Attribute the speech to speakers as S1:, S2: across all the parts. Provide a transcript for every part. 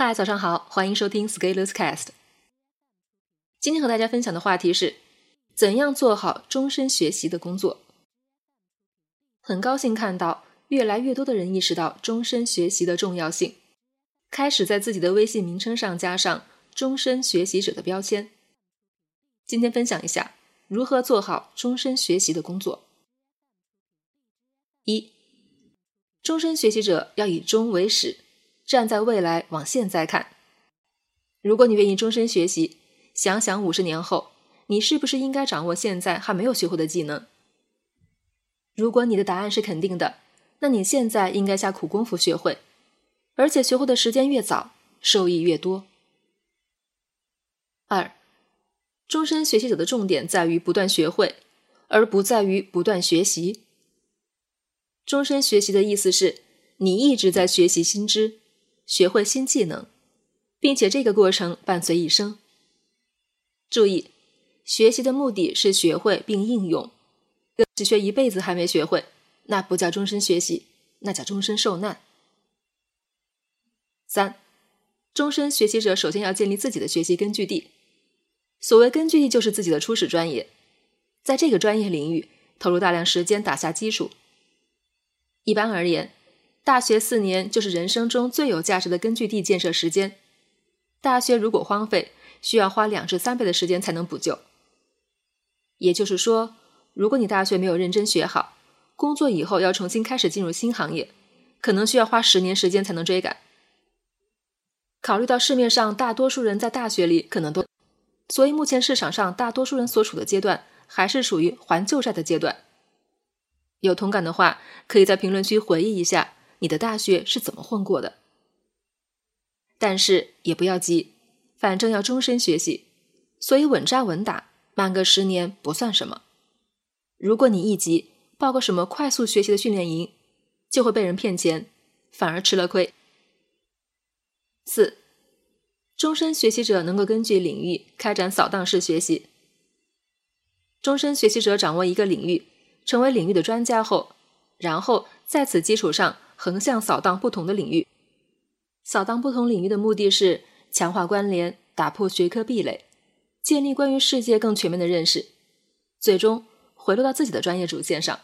S1: 嗨，早上好，欢迎收听 Scalers Cast。今天和大家分享的话题是：怎样做好终身学习的工作。很高兴看到越来越多的人意识到终身学习的重要性，开始在自己的微信名称上加上“终身学习者”的标签。今天分享一下如何做好终身学习的工作。一，终身学习者要以终为始。站在未来往现在看，如果你愿意终身学习，想想五十年后，你是不是应该掌握现在还没有学会的技能？如果你的答案是肯定的，那你现在应该下苦功夫学会，而且学会的时间越早，受益越多。二，终身学习者的重点在于不断学会，而不在于不断学习。终身学习的意思是你一直在学习新知。学会新技能，并且这个过程伴随一生。注意，学习的目的是学会并应用。只学一辈子还没学会，那不叫终身学习，那叫终身受难。三，终身学习者首先要建立自己的学习根据地。所谓根据地，就是自己的初始专业，在这个专业领域投入大量时间打下基础。一般而言。大学四年就是人生中最有价值的根据地建设时间。大学如果荒废，需要花两至三倍的时间才能补救。也就是说，如果你大学没有认真学好，工作以后要重新开始进入新行业，可能需要花十年时间才能追赶。考虑到市面上大多数人在大学里可能都，所以目前市场上大多数人所处的阶段还是属于还旧债的阶段。有同感的话，可以在评论区回忆一下。你的大学是怎么混过的？但是也不要急，反正要终身学习，所以稳扎稳打，慢个十年不算什么。如果你一急，报个什么快速学习的训练营，就会被人骗钱，反而吃了亏。四，终身学习者能够根据领域开展扫荡式学习。终身学习者掌握一个领域，成为领域的专家后，然后在此基础上。横向扫荡不同的领域，扫荡不同领域的目的是强化关联，打破学科壁垒，建立关于世界更全面的认识，最终回落到自己的专业主线上。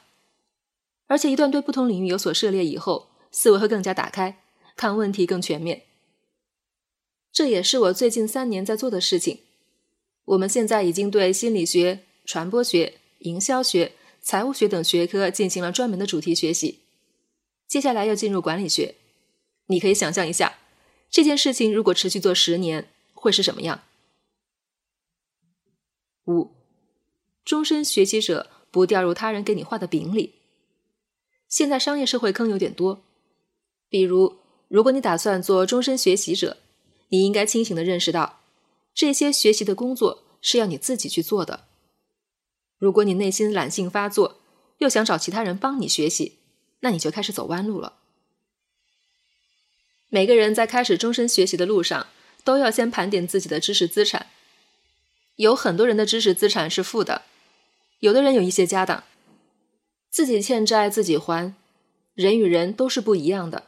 S1: 而且，一段对不同领域有所涉猎以后，思维会更加打开，看问题更全面。这也是我最近三年在做的事情。我们现在已经对心理学、传播学、营销学、财务学等学科进行了专门的主题学习。接下来要进入管理学，你可以想象一下，这件事情如果持续做十年，会是什么样？五，终身学习者不掉入他人给你画的饼里。现在商业社会坑有点多，比如，如果你打算做终身学习者，你应该清醒的认识到，这些学习的工作是要你自己去做的。如果你内心懒性发作，又想找其他人帮你学习。那你就开始走弯路了。每个人在开始终身学习的路上，都要先盘点自己的知识资产。有很多人的知识资产是负的，有的人有一些家当，自己欠债自己还。人与人都是不一样的，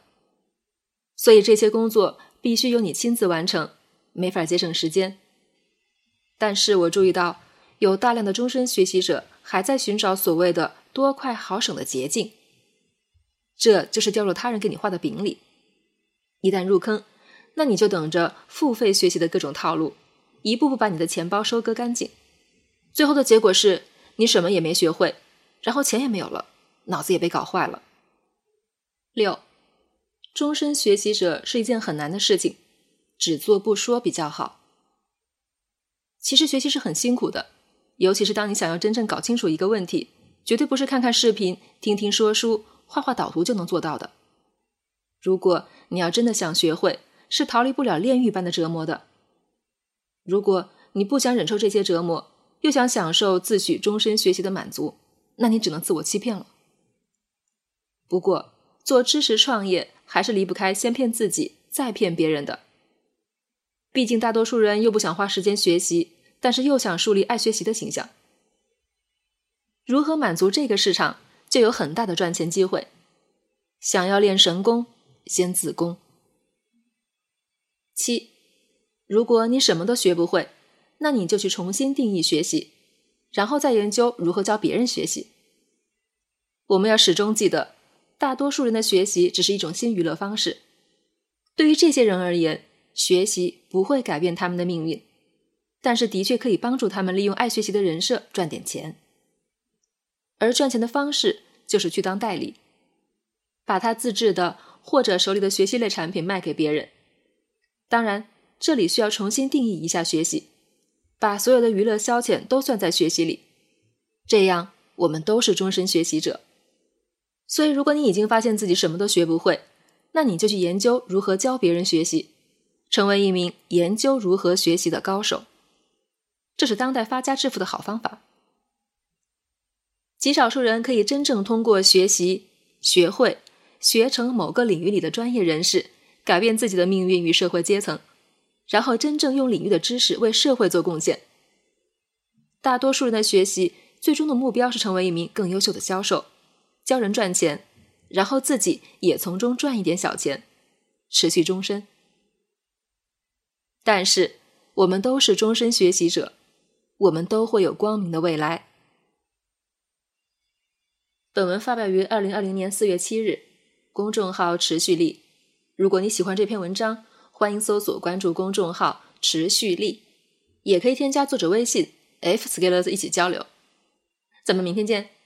S1: 所以这些工作必须由你亲自完成，没法节省时间。但是我注意到，有大量的终身学习者还在寻找所谓的多快好省的捷径。这就是掉入他人给你画的饼里，一旦入坑，那你就等着付费学习的各种套路，一步步把你的钱包收割干净。最后的结果是你什么也没学会，然后钱也没有了，脑子也被搞坏了。六，终身学习者是一件很难的事情，只做不说比较好。其实学习是很辛苦的，尤其是当你想要真正搞清楚一个问题，绝对不是看看视频、听听说书。画画导图就能做到的。如果你要真的想学会，是逃离不了炼狱般的折磨的。如果你不想忍受这些折磨，又想享受自诩终身学习的满足，那你只能自我欺骗了。不过，做知识创业还是离不开先骗自己，再骗别人的。毕竟大多数人又不想花时间学习，但是又想树立爱学习的形象。如何满足这个市场？就有很大的赚钱机会。想要练神功，先自宫。七。如果你什么都学不会，那你就去重新定义学习，然后再研究如何教别人学习。我们要始终记得，大多数人的学习只是一种新娱乐方式。对于这些人而言，学习不会改变他们的命运，但是的确可以帮助他们利用爱学习的人设赚点钱。而赚钱的方式就是去当代理，把他自制的或者手里的学习类产品卖给别人。当然，这里需要重新定义一下学习，把所有的娱乐消遣都算在学习里，这样我们都是终身学习者。所以，如果你已经发现自己什么都学不会，那你就去研究如何教别人学习，成为一名研究如何学习的高手。这是当代发家致富的好方法。极少数人可以真正通过学习、学会、学成某个领域里的专业人士，改变自己的命运与社会阶层，然后真正用领域的知识为社会做贡献。大多数人的学习最终的目标是成为一名更优秀的销售。教人赚钱，然后自己也从中赚一点小钱，持续终身。但是我们都是终身学习者，我们都会有光明的未来。本文发表于二零二零年四月七日，公众号持续力。如果你喜欢这篇文章，欢迎搜索关注公众号持续力，也可以添加作者微信 f scalers 一起交流。咱们明天见。